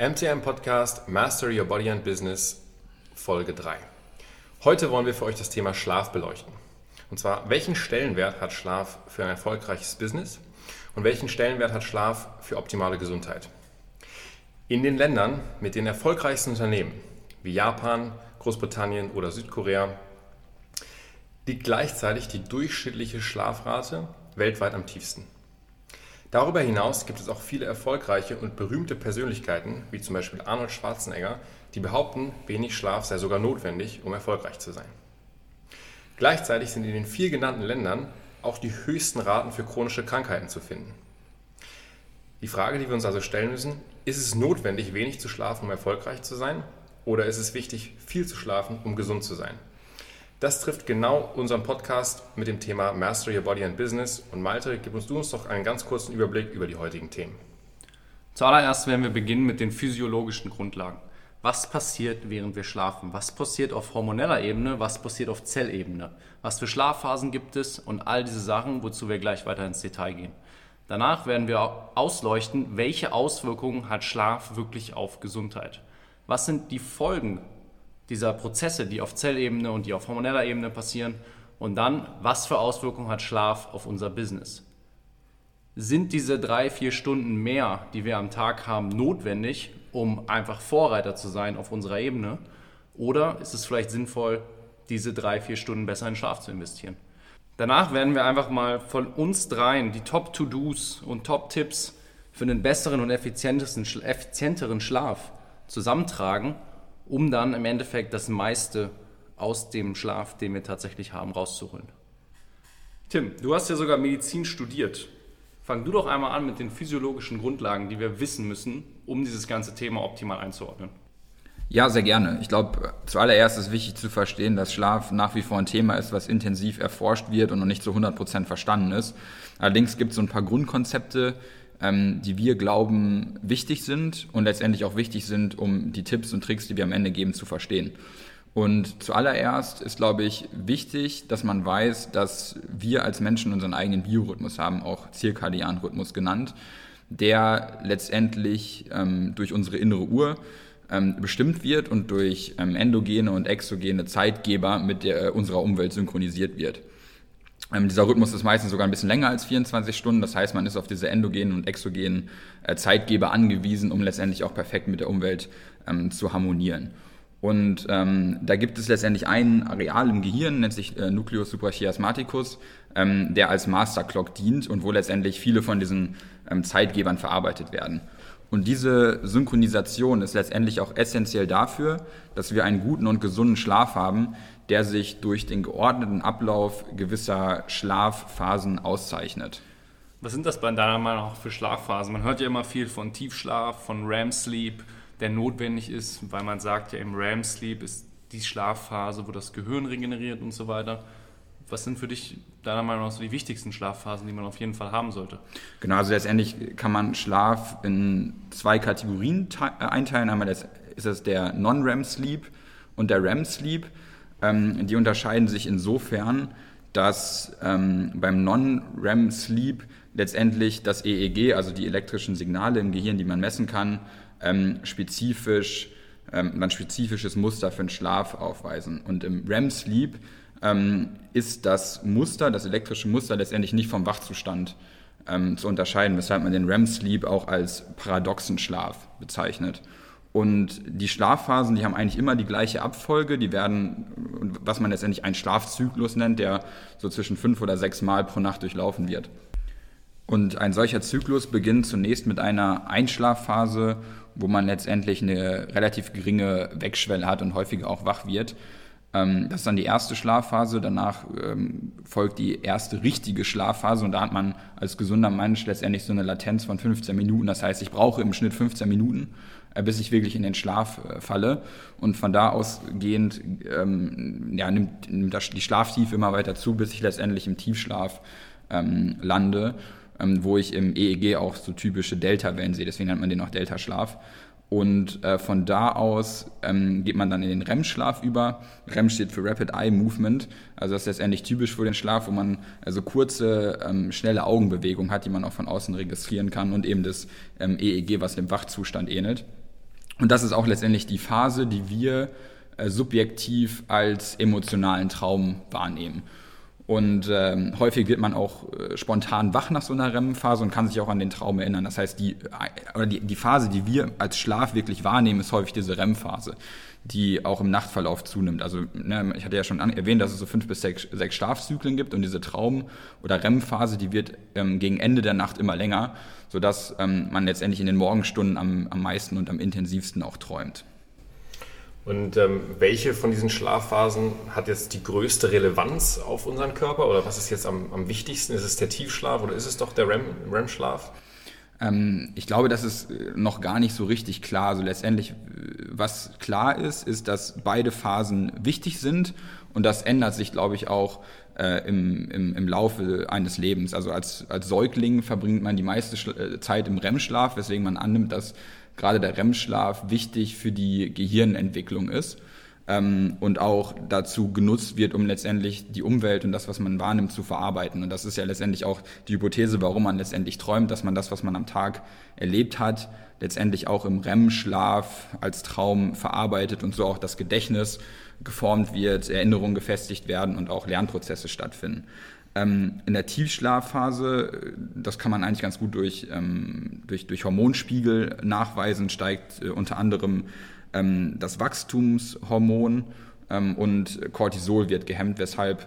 MTM Podcast Master Your Body and Business Folge 3. Heute wollen wir für euch das Thema Schlaf beleuchten. Und zwar, welchen Stellenwert hat Schlaf für ein erfolgreiches Business und welchen Stellenwert hat Schlaf für optimale Gesundheit? In den Ländern mit den erfolgreichsten Unternehmen wie Japan, Großbritannien oder Südkorea liegt gleichzeitig die durchschnittliche Schlafrate weltweit am tiefsten. Darüber hinaus gibt es auch viele erfolgreiche und berühmte Persönlichkeiten, wie zum Beispiel Arnold Schwarzenegger, die behaupten, wenig Schlaf sei sogar notwendig, um erfolgreich zu sein. Gleichzeitig sind in den vier genannten Ländern auch die höchsten Raten für chronische Krankheiten zu finden. Die Frage, die wir uns also stellen müssen, ist es notwendig, wenig zu schlafen, um erfolgreich zu sein? Oder ist es wichtig, viel zu schlafen, um gesund zu sein? Das trifft genau unseren Podcast mit dem Thema Master Your Body and Business. Und Malte, gib uns du uns doch einen ganz kurzen Überblick über die heutigen Themen. Zuallererst werden wir beginnen mit den physiologischen Grundlagen. Was passiert, während wir schlafen? Was passiert auf hormoneller Ebene? Was passiert auf Zellebene? Was für Schlafphasen gibt es? Und all diese Sachen, wozu wir gleich weiter ins Detail gehen. Danach werden wir ausleuchten, welche Auswirkungen hat Schlaf wirklich auf Gesundheit. Was sind die Folgen dieser Prozesse, die auf Zellebene und die auf hormoneller Ebene passieren. Und dann, was für Auswirkungen hat Schlaf auf unser Business? Sind diese drei, vier Stunden mehr, die wir am Tag haben, notwendig, um einfach Vorreiter zu sein auf unserer Ebene? Oder ist es vielleicht sinnvoll, diese drei, vier Stunden besser in Schlaf zu investieren? Danach werden wir einfach mal von uns dreien die Top-To-Dos und Top-Tipps für einen besseren und effizienteren Schlaf zusammentragen um dann im Endeffekt das meiste aus dem Schlaf, den wir tatsächlich haben, rauszuholen. Tim, du hast ja sogar Medizin studiert. Fang du doch einmal an mit den physiologischen Grundlagen, die wir wissen müssen, um dieses ganze Thema optimal einzuordnen. Ja, sehr gerne. Ich glaube, zuallererst ist wichtig zu verstehen, dass Schlaf nach wie vor ein Thema ist, was intensiv erforscht wird und noch nicht zu 100 Prozent verstanden ist. Allerdings gibt es so ein paar Grundkonzepte, ähm, die wir glauben wichtig sind und letztendlich auch wichtig sind, um die Tipps und Tricks, die wir am Ende geben, zu verstehen. Und zuallererst ist, glaube ich, wichtig, dass man weiß, dass wir als Menschen unseren eigenen Biorhythmus haben, auch zirkadianen genannt, der letztendlich ähm, durch unsere innere Uhr ähm, bestimmt wird und durch ähm, endogene und exogene Zeitgeber mit der, äh, unserer Umwelt synchronisiert wird. Ähm, dieser Rhythmus ist meistens sogar ein bisschen länger als 24 Stunden. Das heißt, man ist auf diese endogenen und exogenen äh, Zeitgeber angewiesen, um letztendlich auch perfekt mit der Umwelt ähm, zu harmonieren. Und ähm, da gibt es letztendlich ein Areal im Gehirn, nennt sich äh, Nucleus suprachiasmaticus, ähm, der als Masterclock dient und wo letztendlich viele von diesen ähm, Zeitgebern verarbeitet werden. Und diese Synchronisation ist letztendlich auch essentiell dafür, dass wir einen guten und gesunden Schlaf haben, der sich durch den geordneten Ablauf gewisser Schlafphasen auszeichnet. Was sind das bei deiner Meinung nach für Schlafphasen? Man hört ja immer viel von Tiefschlaf, von REM-Sleep, der notwendig ist, weil man sagt ja, im REM-Sleep ist die Schlafphase, wo das Gehirn regeneriert und so weiter. Was sind für dich deiner Meinung nach so die wichtigsten Schlafphasen, die man auf jeden Fall haben sollte? Genau, also letztendlich kann man Schlaf in zwei Kategorien äh, einteilen. Einmal ist es der Non-REM-Sleep und der REM-Sleep. Ähm, die unterscheiden sich insofern, dass ähm, beim Non-REM-Sleep letztendlich das EEG, also die elektrischen Signale im Gehirn, die man messen kann, ähm, spezifisch, ähm, ein spezifisches Muster für den Schlaf aufweisen. Und im REM-Sleep ähm, ist das Muster, das elektrische Muster letztendlich nicht vom Wachzustand ähm, zu unterscheiden, weshalb man den REM-Sleep auch als paradoxen Schlaf bezeichnet. Und die Schlafphasen, die haben eigentlich immer die gleiche Abfolge. Die werden, was man letztendlich einen Schlafzyklus nennt, der so zwischen fünf oder sechs Mal pro Nacht durchlaufen wird. Und ein solcher Zyklus beginnt zunächst mit einer Einschlafphase, wo man letztendlich eine relativ geringe Wegschwelle hat und häufiger auch wach wird. Ähm, das ist dann die erste Schlafphase. Danach ähm, folgt die erste richtige Schlafphase und da hat man als gesunder Mensch letztendlich so eine Latenz von 15 Minuten. Das heißt, ich brauche im Schnitt 15 Minuten, bis ich wirklich in den Schlaf äh, falle. Und von da ausgehend ähm, ja, nimmt, nimmt das, die Schlaftiefe immer weiter zu, bis ich letztendlich im Tiefschlaf ähm, lande, ähm, wo ich im EEG auch so typische Delta-Wellen sehe. Deswegen nennt man den auch Delta-Schlaf. Und äh, von da aus ähm, geht man dann in den REM-Schlaf über. REM steht für Rapid Eye Movement. Also das ist letztendlich typisch für den Schlaf, wo man also kurze, ähm, schnelle Augenbewegungen hat, die man auch von außen registrieren kann und eben das ähm, EEG, was dem Wachzustand ähnelt. Und das ist auch letztendlich die Phase, die wir äh, subjektiv als emotionalen Traum wahrnehmen. Und ähm, häufig wird man auch äh, spontan wach nach so einer REM-Phase und kann sich auch an den Traum erinnern. Das heißt, die, äh, oder die, die Phase, die wir als Schlaf wirklich wahrnehmen, ist häufig diese REM-Phase, die auch im Nachtverlauf zunimmt. Also ne, ich hatte ja schon erwähnt, dass es so fünf bis sechs, sechs Schlafzyklen gibt und diese Traum- oder REM-Phase, die wird ähm, gegen Ende der Nacht immer länger, sodass ähm, man letztendlich in den Morgenstunden am, am meisten und am intensivsten auch träumt. Und ähm, welche von diesen Schlafphasen hat jetzt die größte Relevanz auf unseren Körper? Oder was ist jetzt am, am wichtigsten? Ist es der Tiefschlaf oder ist es doch der REM-Schlaf? Ähm, ich glaube, das ist äh, noch gar nicht so richtig klar. Also letztendlich, äh, was klar ist, ist, dass beide Phasen wichtig sind und das ändert sich, glaube ich, auch äh, im, im, im Laufe eines Lebens. Also als, als Säugling verbringt man die meiste äh, Zeit im REM-Schlaf, weswegen man annimmt, dass gerade der REM-Schlaf wichtig für die Gehirnentwicklung ist ähm, und auch dazu genutzt wird, um letztendlich die Umwelt und das, was man wahrnimmt, zu verarbeiten. Und das ist ja letztendlich auch die Hypothese, warum man letztendlich träumt, dass man das, was man am Tag erlebt hat, letztendlich auch im REM-Schlaf als Traum verarbeitet und so auch das Gedächtnis geformt wird, Erinnerungen gefestigt werden und auch Lernprozesse stattfinden. Ähm, in der Tiefschlafphase, äh, das kann man eigentlich ganz gut durch, ähm, durch, durch Hormonspiegel nachweisen, steigt äh, unter anderem ähm, das Wachstumshormon ähm, und Cortisol wird gehemmt, weshalb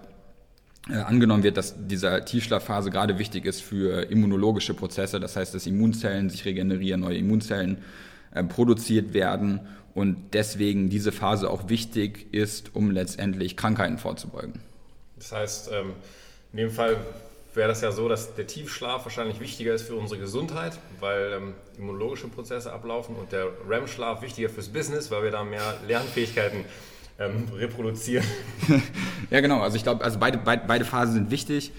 äh, angenommen wird, dass dieser Tiefschlafphase gerade wichtig ist für immunologische Prozesse, das heißt, dass Immunzellen sich regenerieren, neue Immunzellen äh, produziert werden und deswegen diese Phase auch wichtig ist, um letztendlich Krankheiten vorzubeugen. Das heißt, ähm in dem Fall wäre das ja so, dass der Tiefschlaf wahrscheinlich wichtiger ist für unsere Gesundheit, weil ähm, immunologische Prozesse ablaufen und der REM-Schlaf wichtiger fürs Business, weil wir da mehr Lernfähigkeiten ähm, reproduzieren. ja, genau. Also ich glaube, also beide, beide, beide Phasen sind wichtig.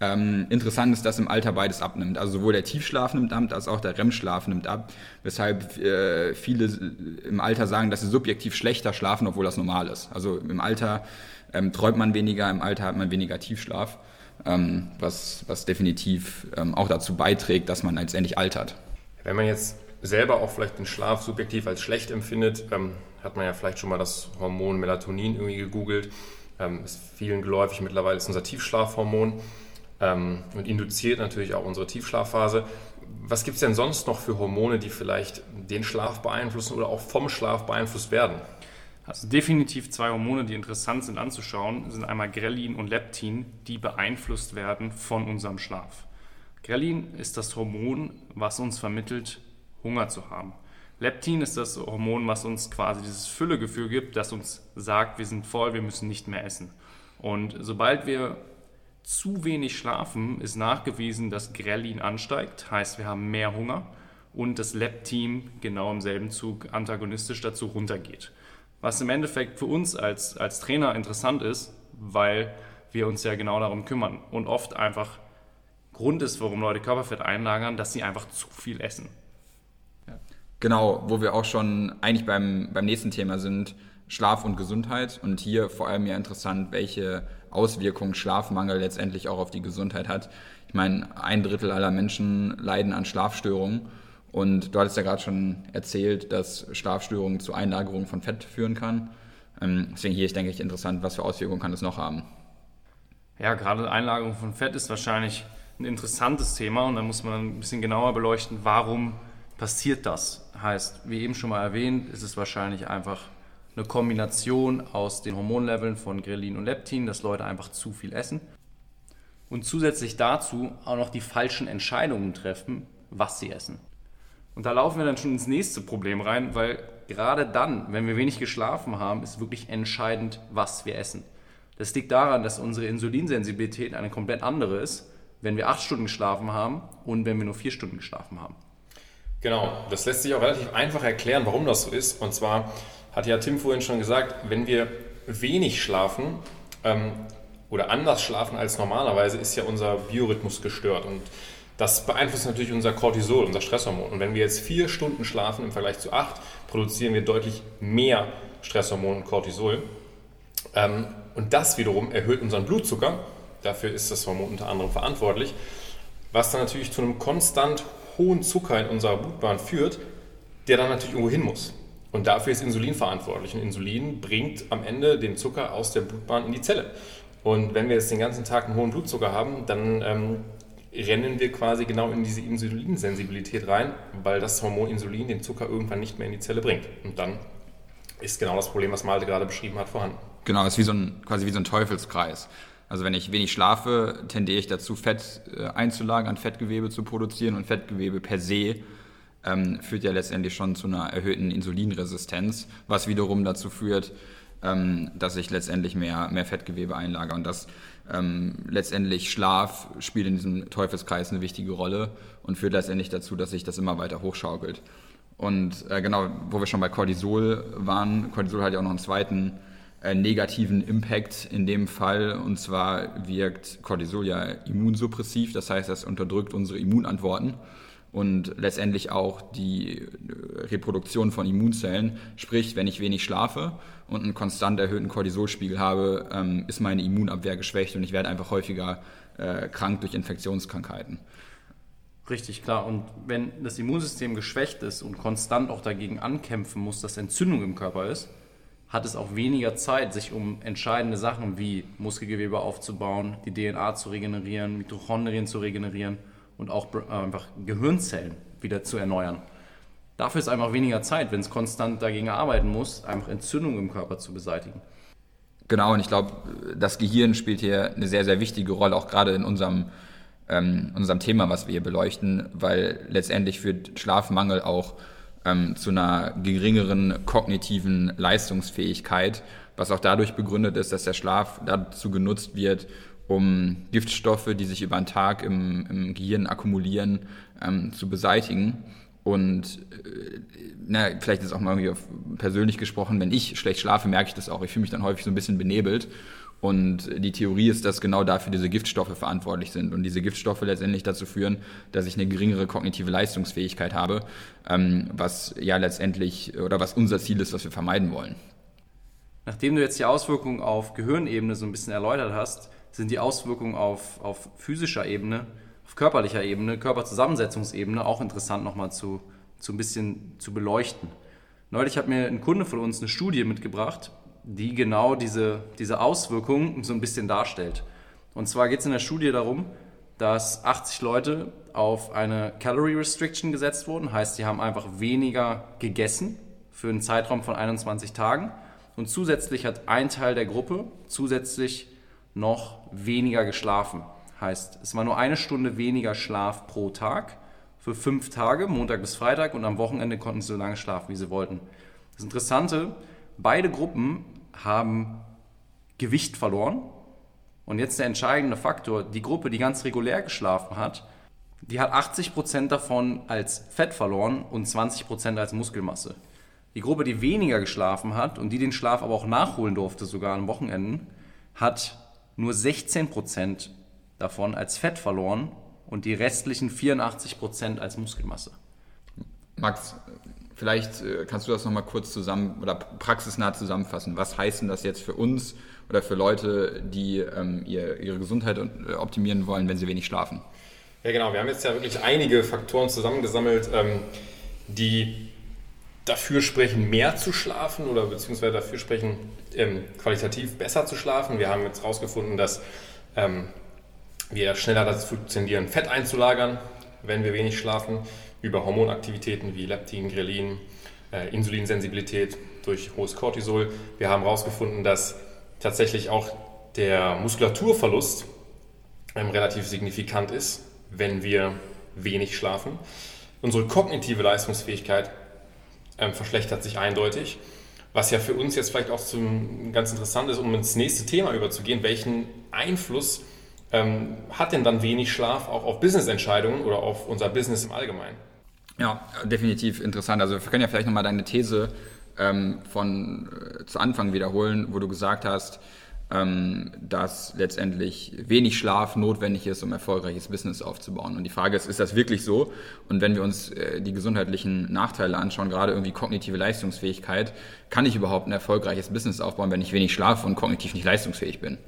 Ähm, interessant ist, dass im Alter beides abnimmt. Also sowohl der Tiefschlaf nimmt ab, als auch der REM-Schlaf nimmt ab, weshalb äh, viele im Alter sagen, dass sie subjektiv schlechter schlafen, obwohl das normal ist. Also im Alter ähm, träumt man weniger, im Alter hat man weniger Tiefschlaf ähm, was, was definitiv ähm, auch dazu beiträgt, dass man letztendlich altert. Wenn man jetzt selber auch vielleicht den Schlaf subjektiv als schlecht empfindet, ähm, hat man ja vielleicht schon mal das Hormon Melatonin irgendwie gegoogelt. Ähm, ist vielen geläufig mittlerweile ist unser Tiefschlafhormon ähm, und induziert natürlich auch unsere Tiefschlafphase. Was gibt es denn sonst noch für Hormone, die vielleicht den Schlaf beeinflussen oder auch vom Schlaf beeinflusst werden? Also definitiv zwei Hormone, die interessant sind anzuschauen, sind einmal Grelin und Leptin, die beeinflusst werden von unserem Schlaf. Grelin ist das Hormon, was uns vermittelt, Hunger zu haben. Leptin ist das Hormon, was uns quasi dieses Füllegefühl gibt, das uns sagt, wir sind voll, wir müssen nicht mehr essen. Und sobald wir zu wenig schlafen, ist nachgewiesen, dass Grelin ansteigt, heißt wir haben mehr Hunger und das Leptin genau im selben Zug antagonistisch dazu runtergeht. Was im Endeffekt für uns als, als Trainer interessant ist, weil wir uns ja genau darum kümmern und oft einfach Grund ist, warum Leute Körperfett einlagern, dass sie einfach zu viel essen. Genau, wo wir auch schon eigentlich beim, beim nächsten Thema sind, Schlaf und Gesundheit. Und hier vor allem ja interessant, welche Auswirkungen Schlafmangel letztendlich auch auf die Gesundheit hat. Ich meine, ein Drittel aller Menschen leiden an Schlafstörungen. Und du hattest ja gerade schon erzählt, dass Schlafstörungen zu Einlagerung von Fett führen kann. Ähm, deswegen hier ist, denke ich, interessant, was für Auswirkungen kann das noch haben. Ja, gerade Einlagerung von Fett ist wahrscheinlich ein interessantes Thema und da muss man ein bisschen genauer beleuchten, warum passiert das. Heißt, wie eben schon mal erwähnt, ist es wahrscheinlich einfach eine Kombination aus den Hormonleveln von Grelin und Leptin, dass Leute einfach zu viel essen und zusätzlich dazu auch noch die falschen Entscheidungen treffen, was sie essen. Und da laufen wir dann schon ins nächste Problem rein, weil gerade dann, wenn wir wenig geschlafen haben, ist wirklich entscheidend, was wir essen. Das liegt daran, dass unsere Insulinsensibilität eine komplett andere ist, wenn wir acht Stunden geschlafen haben und wenn wir nur vier Stunden geschlafen haben. Genau, das lässt sich auch relativ einfach erklären, warum das so ist. Und zwar hat ja Tim vorhin schon gesagt, wenn wir wenig schlafen ähm, oder anders schlafen als normalerweise, ist ja unser Biorhythmus gestört. Und das beeinflusst natürlich unser Cortisol, unser Stresshormon. Und wenn wir jetzt vier Stunden schlafen im Vergleich zu acht, produzieren wir deutlich mehr Stresshormon und Cortisol. Ähm, und das wiederum erhöht unseren Blutzucker. Dafür ist das Hormon unter anderem verantwortlich. Was dann natürlich zu einem konstant hohen Zucker in unserer Blutbahn führt, der dann natürlich irgendwo hin muss. Und dafür ist Insulin verantwortlich. Und Insulin bringt am Ende den Zucker aus der Blutbahn in die Zelle. Und wenn wir jetzt den ganzen Tag einen hohen Blutzucker haben, dann ähm, rennen wir quasi genau in diese Insulinsensibilität rein, weil das Hormon Insulin den Zucker irgendwann nicht mehr in die Zelle bringt. Und dann ist genau das Problem, was Malte gerade beschrieben hat, vorhanden. Genau, ist wie so ein, quasi wie so ein Teufelskreis. Also wenn ich wenig schlafe, tendiere ich dazu, Fett äh, einzulagern, Fettgewebe zu produzieren und Fettgewebe per se ähm, führt ja letztendlich schon zu einer erhöhten Insulinresistenz, was wiederum dazu führt, ähm, dass ich letztendlich mehr, mehr Fettgewebe einlagere und das ähm, letztendlich Schlaf spielt in diesem Teufelskreis eine wichtige Rolle und führt letztendlich dazu, dass sich das immer weiter hochschaukelt. Und äh, genau, wo wir schon bei Cortisol waren, Cortisol hat ja auch noch einen zweiten äh, negativen Impact in dem Fall. Und zwar wirkt Cortisol ja immunsuppressiv, das heißt, das unterdrückt unsere Immunantworten und letztendlich auch die äh, Reproduktion von Immunzellen. Sprich, wenn ich wenig schlafe und einen konstant erhöhten Cortisolspiegel habe, ähm, ist meine Immunabwehr geschwächt und ich werde einfach häufiger äh, krank durch Infektionskrankheiten. Richtig, klar. Und wenn das Immunsystem geschwächt ist und konstant auch dagegen ankämpfen muss, dass Entzündung im Körper ist, hat es auch weniger Zeit, sich um entscheidende Sachen wie Muskelgewebe aufzubauen, die DNA zu regenerieren, Mitochondrien zu regenerieren und auch äh, einfach Gehirnzellen wieder zu erneuern. Dafür ist einfach weniger Zeit, wenn es konstant dagegen arbeiten muss, einfach Entzündung im Körper zu beseitigen. Genau, und ich glaube, das Gehirn spielt hier eine sehr, sehr wichtige Rolle, auch gerade in unserem, ähm, unserem Thema, was wir hier beleuchten, weil letztendlich führt Schlafmangel auch ähm, zu einer geringeren kognitiven Leistungsfähigkeit, was auch dadurch begründet ist, dass der Schlaf dazu genutzt wird, um Giftstoffe, die sich über den Tag im, im Gehirn akkumulieren, ähm, zu beseitigen. Und äh, na, vielleicht ist auch mal irgendwie persönlich gesprochen, wenn ich schlecht schlafe, merke ich das auch. Ich fühle mich dann häufig so ein bisschen benebelt. Und die Theorie ist, dass genau dafür diese Giftstoffe verantwortlich sind und diese Giftstoffe letztendlich dazu führen, dass ich eine geringere kognitive Leistungsfähigkeit habe, ähm, was ja letztendlich oder was unser Ziel ist, was wir vermeiden wollen. Nachdem du jetzt die Auswirkungen auf Gehirnebene so ein bisschen erläutert hast, sind die Auswirkungen auf, auf physischer Ebene, auf körperlicher Ebene, Körperzusammensetzungsebene auch interessant nochmal zu, zu ein bisschen zu beleuchten. Neulich hat mir ein Kunde von uns eine Studie mitgebracht, die genau diese, diese Auswirkungen so ein bisschen darstellt. Und zwar geht es in der Studie darum, dass 80 Leute auf eine Calorie Restriction gesetzt wurden, heißt, sie haben einfach weniger gegessen für einen Zeitraum von 21 Tagen und zusätzlich hat ein Teil der Gruppe zusätzlich noch weniger geschlafen. Heißt, es war nur eine Stunde weniger Schlaf pro Tag für fünf Tage, Montag bis Freitag und am Wochenende konnten sie so lange schlafen, wie sie wollten. Das Interessante, beide Gruppen haben Gewicht verloren. Und jetzt der entscheidende Faktor, die Gruppe, die ganz regulär geschlafen hat, die hat 80% davon als Fett verloren und 20% als Muskelmasse. Die Gruppe, die weniger geschlafen hat und die den Schlaf aber auch nachholen durfte, sogar am Wochenenden, hat nur 16% davon als Fett verloren und die restlichen 84% als Muskelmasse. Max, Vielleicht äh, kannst du das nochmal kurz zusammen oder praxisnah zusammenfassen. Was heißt denn das jetzt für uns oder für Leute, die ähm, ihr, ihre Gesundheit äh, optimieren wollen, wenn sie wenig schlafen? Ja, genau. Wir haben jetzt ja wirklich einige Faktoren zusammengesammelt, ähm, die dafür sprechen, mehr zu schlafen oder beziehungsweise dafür sprechen, ähm, qualitativ besser zu schlafen. Wir haben jetzt herausgefunden, dass ähm, wir schneller dazu tendieren, Fett einzulagern, wenn wir wenig schlafen über Hormonaktivitäten wie Leptin, Grelin, äh, Insulinsensibilität durch hohes Cortisol. Wir haben herausgefunden, dass tatsächlich auch der Muskulaturverlust ähm, relativ signifikant ist, wenn wir wenig schlafen. Unsere kognitive Leistungsfähigkeit ähm, verschlechtert sich eindeutig. Was ja für uns jetzt vielleicht auch zum, ganz interessant ist, um ins nächste Thema überzugehen, welchen Einfluss ähm, hat denn dann wenig Schlaf auch auf Business-Entscheidungen oder auf unser Business im Allgemeinen? Ja, definitiv interessant. Also wir können ja vielleicht nochmal deine These ähm, von äh, zu Anfang wiederholen, wo du gesagt hast, ähm, dass letztendlich wenig Schlaf notwendig ist, um erfolgreiches Business aufzubauen. Und die Frage ist, ist das wirklich so? Und wenn wir uns äh, die gesundheitlichen Nachteile anschauen, gerade irgendwie kognitive Leistungsfähigkeit, kann ich überhaupt ein erfolgreiches Business aufbauen, wenn ich wenig schlafe und kognitiv nicht leistungsfähig bin?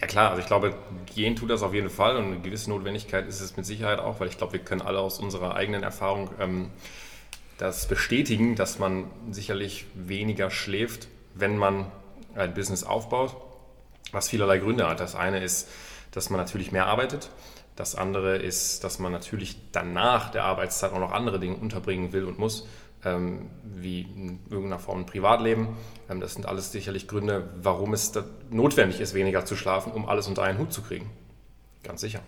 Ja klar, also ich glaube, gehen tut das auf jeden Fall und eine gewisse Notwendigkeit ist es mit Sicherheit auch, weil ich glaube, wir können alle aus unserer eigenen Erfahrung ähm, das bestätigen, dass man sicherlich weniger schläft, wenn man ein Business aufbaut, was vielerlei Gründe hat. Das eine ist, dass man natürlich mehr arbeitet. Das andere ist, dass man natürlich danach der Arbeitszeit auch noch andere Dinge unterbringen will und muss, wie in irgendeiner Form ein Privatleben. Ähm, das sind alles sicherlich Gründe, warum es notwendig ist, weniger zu schlafen, um alles unter einen Hut zu kriegen. Ganz sicher.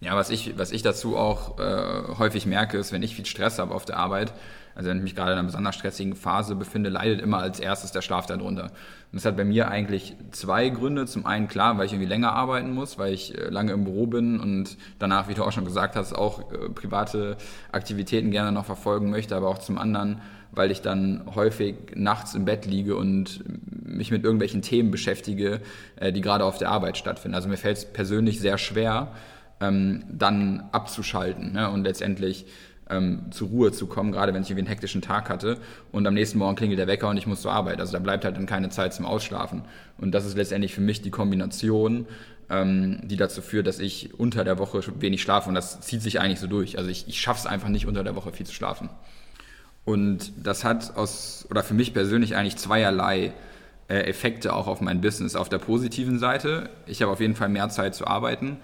Ja, was ich, was ich dazu auch äh, häufig merke, ist, wenn ich viel Stress habe auf der Arbeit, also wenn ich mich gerade in einer besonders stressigen Phase befinde, leidet immer als erstes der Schlaf darunter. Und das hat bei mir eigentlich zwei Gründe. Zum einen klar, weil ich irgendwie länger arbeiten muss, weil ich äh, lange im Büro bin und danach, wie du auch schon gesagt hast, auch äh, private Aktivitäten gerne noch verfolgen möchte, aber auch zum anderen, weil ich dann häufig nachts im Bett liege und mich mit irgendwelchen Themen beschäftige, äh, die gerade auf der Arbeit stattfinden. Also mir fällt es persönlich sehr schwer, ähm, dann abzuschalten ne? und letztendlich ähm, zur Ruhe zu kommen, gerade wenn ich irgendwie einen hektischen Tag hatte und am nächsten Morgen klingelt der Wecker und ich muss zur Arbeit. Also da bleibt halt dann keine Zeit zum Ausschlafen. Und das ist letztendlich für mich die Kombination, ähm, die dazu führt, dass ich unter der Woche wenig schlafe und das zieht sich eigentlich so durch. Also ich, ich schaffe es einfach nicht unter der Woche viel zu schlafen. Und das hat aus, oder für mich persönlich eigentlich zweierlei äh, Effekte auch auf mein Business. Auf der positiven Seite, ich habe auf jeden Fall mehr Zeit zu arbeiten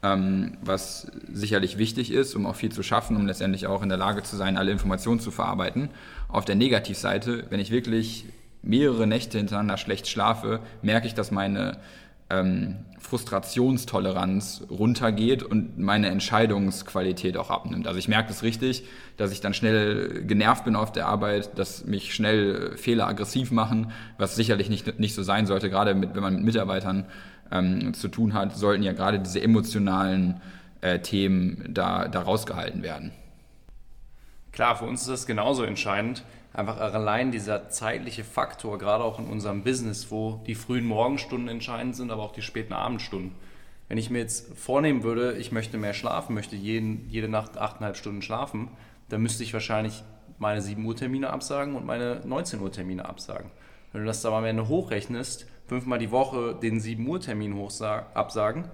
was sicherlich wichtig ist, um auch viel zu schaffen, um letztendlich auch in der Lage zu sein, alle Informationen zu verarbeiten. Auf der Negativseite, wenn ich wirklich mehrere Nächte hintereinander schlecht schlafe, merke ich, dass meine ähm, Frustrationstoleranz runtergeht und meine Entscheidungsqualität auch abnimmt. Also ich merke das richtig, dass ich dann schnell genervt bin auf der Arbeit, dass mich schnell Fehler aggressiv machen, was sicherlich nicht, nicht so sein sollte, gerade mit, wenn man mit Mitarbeitern ähm, zu tun hat, sollten ja gerade diese emotionalen äh, Themen da, da rausgehalten werden. Klar, für uns ist das genauso entscheidend. Einfach allein dieser zeitliche Faktor, gerade auch in unserem Business, wo die frühen Morgenstunden entscheidend sind, aber auch die späten Abendstunden. Wenn ich mir jetzt vornehmen würde, ich möchte mehr schlafen, möchte jeden, jede Nacht 8,5 Stunden schlafen, dann müsste ich wahrscheinlich meine 7 Uhr Termine absagen und meine 19 Uhr Termine absagen. Wenn du das da am Ende hochrechnest, fünfmal die Woche den 7 Uhr Termin absagen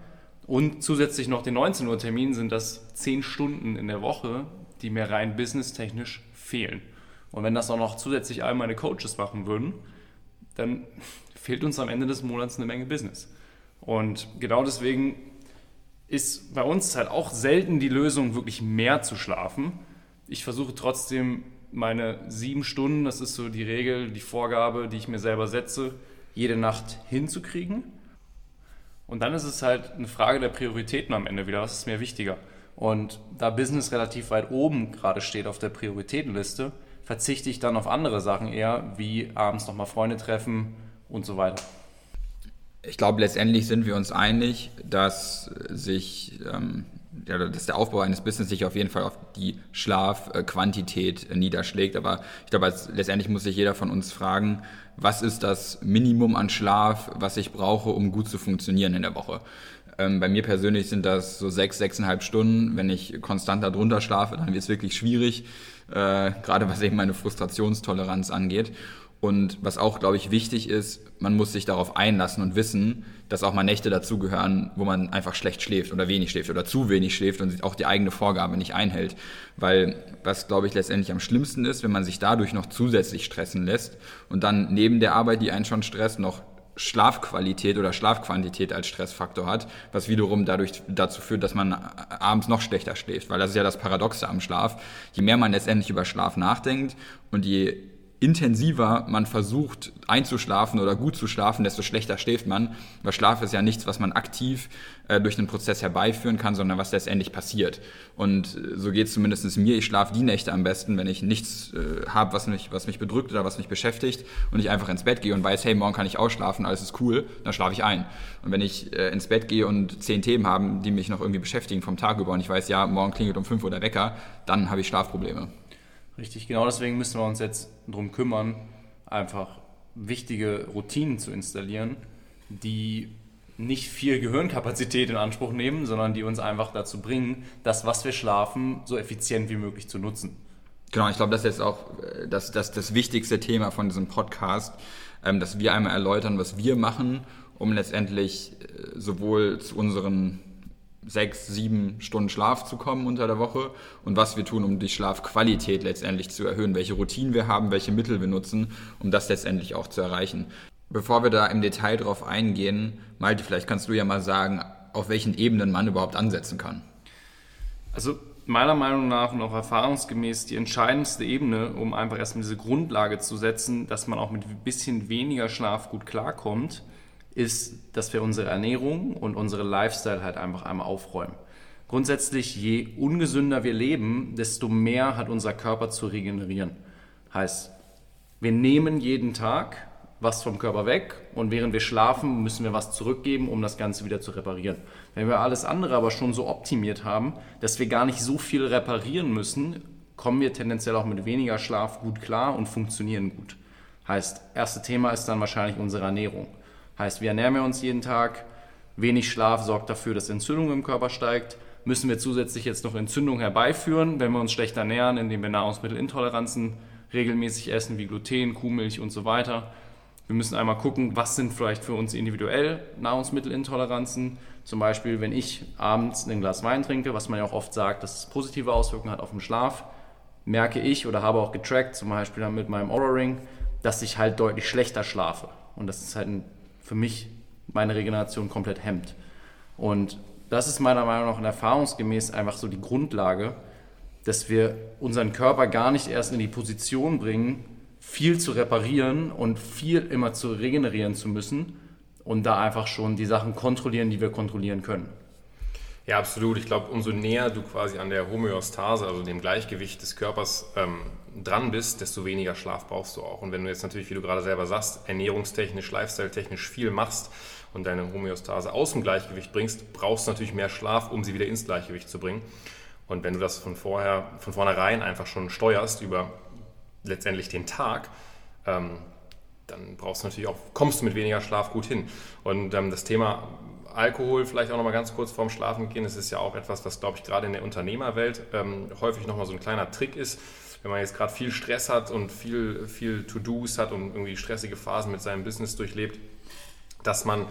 und zusätzlich noch den 19 Uhr Termin sind das 10 Stunden in der Woche, die mir rein businesstechnisch fehlen. Und wenn das auch noch zusätzlich all meine Coaches machen würden, dann fehlt uns am Ende des Monats eine Menge Business. Und genau deswegen ist bei uns halt auch selten die Lösung, wirklich mehr zu schlafen. Ich versuche trotzdem meine sieben Stunden, das ist so die Regel, die Vorgabe, die ich mir selber setze, jede Nacht hinzukriegen. Und dann ist es halt eine Frage der Prioritäten am Ende wieder. Was ist mir wichtiger? Und da Business relativ weit oben gerade steht auf der Prioritätenliste, verzichte ich dann auf andere Sachen eher, wie abends nochmal Freunde treffen und so weiter. Ich glaube, letztendlich sind wir uns einig, dass sich ähm, dass der Aufbau eines Business sich auf jeden Fall auf die Schlafquantität äh, niederschlägt. Aber ich glaube, letztendlich muss sich jeder von uns fragen, was ist das Minimum an Schlaf, was ich brauche, um gut zu funktionieren in der Woche. Ähm, bei mir persönlich sind das so sechs, sechseinhalb Stunden. Wenn ich konstant darunter schlafe, dann wird es wirklich schwierig, äh, gerade was eben meine Frustrationstoleranz angeht. Und was auch, glaube ich, wichtig ist, man muss sich darauf einlassen und wissen, dass auch mal Nächte dazugehören, wo man einfach schlecht schläft oder wenig schläft oder zu wenig schläft und auch die eigene Vorgabe nicht einhält. Weil was, glaube ich, letztendlich am schlimmsten ist, wenn man sich dadurch noch zusätzlich stressen lässt und dann neben der Arbeit, die einen schon stresst, noch Schlafqualität oder Schlafquantität als Stressfaktor hat, was wiederum dadurch dazu führt, dass man abends noch schlechter schläft, weil das ist ja das Paradoxe am Schlaf. Je mehr man letztendlich über Schlaf nachdenkt und je intensiver man versucht einzuschlafen oder gut zu schlafen, desto schlechter schläft man. Weil Schlaf ist ja nichts, was man aktiv äh, durch den Prozess herbeiführen kann, sondern was letztendlich passiert. Und äh, so geht es zumindest mir. Ich schlafe die Nächte am besten, wenn ich nichts äh, habe, was mich, was mich bedrückt oder was mich beschäftigt und ich einfach ins Bett gehe und weiß, hey, morgen kann ich ausschlafen, alles ist cool, dann schlafe ich ein. Und wenn ich äh, ins Bett gehe und zehn Themen haben, die mich noch irgendwie beschäftigen vom Tag über und ich weiß, ja, morgen klingelt um fünf Uhr der Wecker, dann habe ich Schlafprobleme. Richtig, genau deswegen müssen wir uns jetzt darum kümmern, einfach wichtige Routinen zu installieren, die nicht viel Gehirnkapazität in Anspruch nehmen, sondern die uns einfach dazu bringen, das, was wir schlafen, so effizient wie möglich zu nutzen. Genau, ich glaube, das ist jetzt auch äh, das, das, das wichtigste Thema von diesem Podcast, ähm, dass wir einmal erläutern, was wir machen, um letztendlich äh, sowohl zu unseren sechs, sieben Stunden Schlaf zu kommen unter der Woche und was wir tun, um die Schlafqualität letztendlich zu erhöhen, welche Routinen wir haben, welche Mittel wir nutzen, um das letztendlich auch zu erreichen. Bevor wir da im Detail drauf eingehen, Malte, vielleicht kannst du ja mal sagen, auf welchen Ebenen man überhaupt ansetzen kann. Also meiner Meinung nach und auch erfahrungsgemäß die entscheidendste Ebene, um einfach erstmal diese Grundlage zu setzen, dass man auch mit ein bisschen weniger Schlaf gut klarkommt, ist, dass wir unsere Ernährung und unsere Lifestyle halt einfach einmal aufräumen. Grundsätzlich, je ungesünder wir leben, desto mehr hat unser Körper zu regenerieren. Heißt, wir nehmen jeden Tag was vom Körper weg und während wir schlafen, müssen wir was zurückgeben, um das Ganze wieder zu reparieren. Wenn wir alles andere aber schon so optimiert haben, dass wir gar nicht so viel reparieren müssen, kommen wir tendenziell auch mit weniger Schlaf gut klar und funktionieren gut. Heißt, erste Thema ist dann wahrscheinlich unsere Ernährung. Heißt, wir ernähren uns jeden Tag, wenig Schlaf sorgt dafür, dass Entzündung im Körper steigt. Müssen wir zusätzlich jetzt noch Entzündung herbeiführen, wenn wir uns schlecht ernähren, indem wir Nahrungsmittelintoleranzen regelmäßig essen, wie Gluten, Kuhmilch und so weiter. Wir müssen einmal gucken, was sind vielleicht für uns individuell Nahrungsmittelintoleranzen. Zum Beispiel, wenn ich abends ein Glas Wein trinke, was man ja auch oft sagt, dass es positive Auswirkungen hat auf den Schlaf, merke ich oder habe auch getrackt, zum Beispiel mit meinem Aura Ring, dass ich halt deutlich schlechter schlafe. Und das ist halt für mich meine Regeneration komplett hemmt. Und das ist meiner Meinung nach erfahrungsgemäß einfach so die Grundlage, dass wir unseren Körper gar nicht erst in die Position bringen, viel zu reparieren und viel immer zu regenerieren zu müssen und da einfach schon die Sachen kontrollieren, die wir kontrollieren können. Ja, absolut. Ich glaube, umso näher du quasi an der Homöostase, also dem Gleichgewicht des Körpers ähm, dran bist, desto weniger Schlaf brauchst du auch. Und wenn du jetzt natürlich, wie du gerade selber sagst, ernährungstechnisch, lifestyle-technisch viel machst und deine Homöostase aus dem Gleichgewicht bringst, brauchst du natürlich mehr Schlaf, um sie wieder ins Gleichgewicht zu bringen. Und wenn du das von vorher, von vornherein einfach schon steuerst über letztendlich den Tag, ähm, dann brauchst du natürlich auch, kommst du mit weniger Schlaf gut hin. Und ähm, das Thema Alkohol vielleicht auch noch mal ganz kurz vorm Schlafen gehen. Das ist ja auch etwas, was, glaube ich, gerade in der Unternehmerwelt ähm, häufig noch mal so ein kleiner Trick ist. Wenn man jetzt gerade viel Stress hat und viel, viel To-Dos hat und irgendwie stressige Phasen mit seinem Business durchlebt, dass man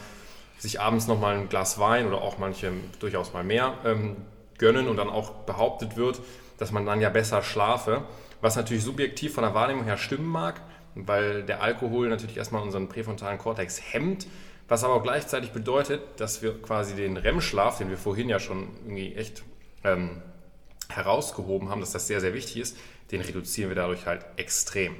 sich abends noch mal ein Glas Wein oder auch manche durchaus mal mehr ähm, gönnen und dann auch behauptet wird, dass man dann ja besser schlafe was natürlich subjektiv von der Wahrnehmung her stimmen mag, weil der Alkohol natürlich erstmal unseren präfrontalen Kortex hemmt, was aber auch gleichzeitig bedeutet, dass wir quasi den REM-Schlaf, den wir vorhin ja schon irgendwie echt ähm, herausgehoben haben, dass das sehr, sehr wichtig ist, den reduzieren wir dadurch halt extrem.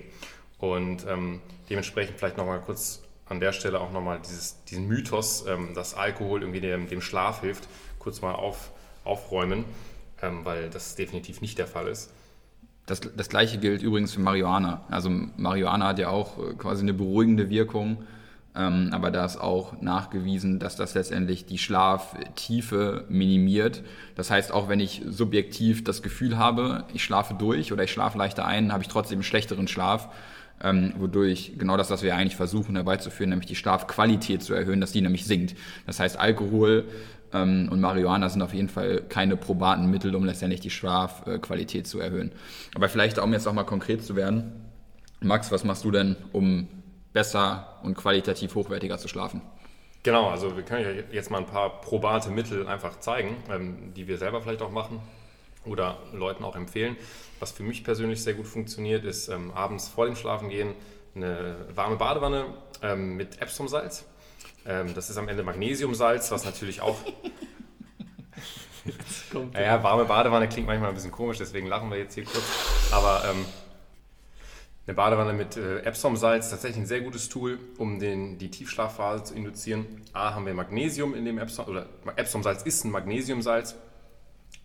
Und ähm, dementsprechend vielleicht nochmal kurz an der Stelle auch nochmal diesen Mythos, ähm, dass Alkohol irgendwie dem, dem, Schlaf hilft, kurz mal auf, aufräumen, ähm, weil das definitiv nicht der Fall ist. Das, das gleiche gilt übrigens für Marihuana. Also Marihuana hat ja auch äh, quasi eine beruhigende Wirkung, ähm, aber da ist auch nachgewiesen, dass das letztendlich die Schlaftiefe minimiert. Das heißt, auch wenn ich subjektiv das Gefühl habe, ich schlafe durch oder ich schlafe leichter ein, habe ich trotzdem einen schlechteren Schlaf, ähm, wodurch genau das, was wir eigentlich versuchen herbeizuführen, nämlich die Schlafqualität zu erhöhen, dass die nämlich sinkt. Das heißt, Alkohol ähm, und Marihuana sind auf jeden Fall keine probaten Mittel, um letztendlich die Schlafqualität zu erhöhen. Aber vielleicht, um jetzt auch mal konkret zu werden, Max, was machst du denn, um besser und qualitativ hochwertiger zu schlafen? Genau, also wir können ja jetzt mal ein paar probate Mittel einfach zeigen, ähm, die wir selber vielleicht auch machen oder Leuten auch empfehlen. Was für mich persönlich sehr gut funktioniert, ist ähm, abends vor dem Schlafengehen eine warme Badewanne ähm, mit Epsom-Salz ähm, das ist am Ende Magnesiumsalz, was natürlich auch. naja, warme Badewanne klingt manchmal ein bisschen komisch, deswegen lachen wir jetzt hier kurz. Aber ähm, eine Badewanne mit äh, Epsom-Salz, tatsächlich ein sehr gutes Tool, um den, die Tiefschlafphase zu induzieren. A, haben wir Magnesium in dem Epsom, oder Epsom-Salz ist ein Magnesiumsalz.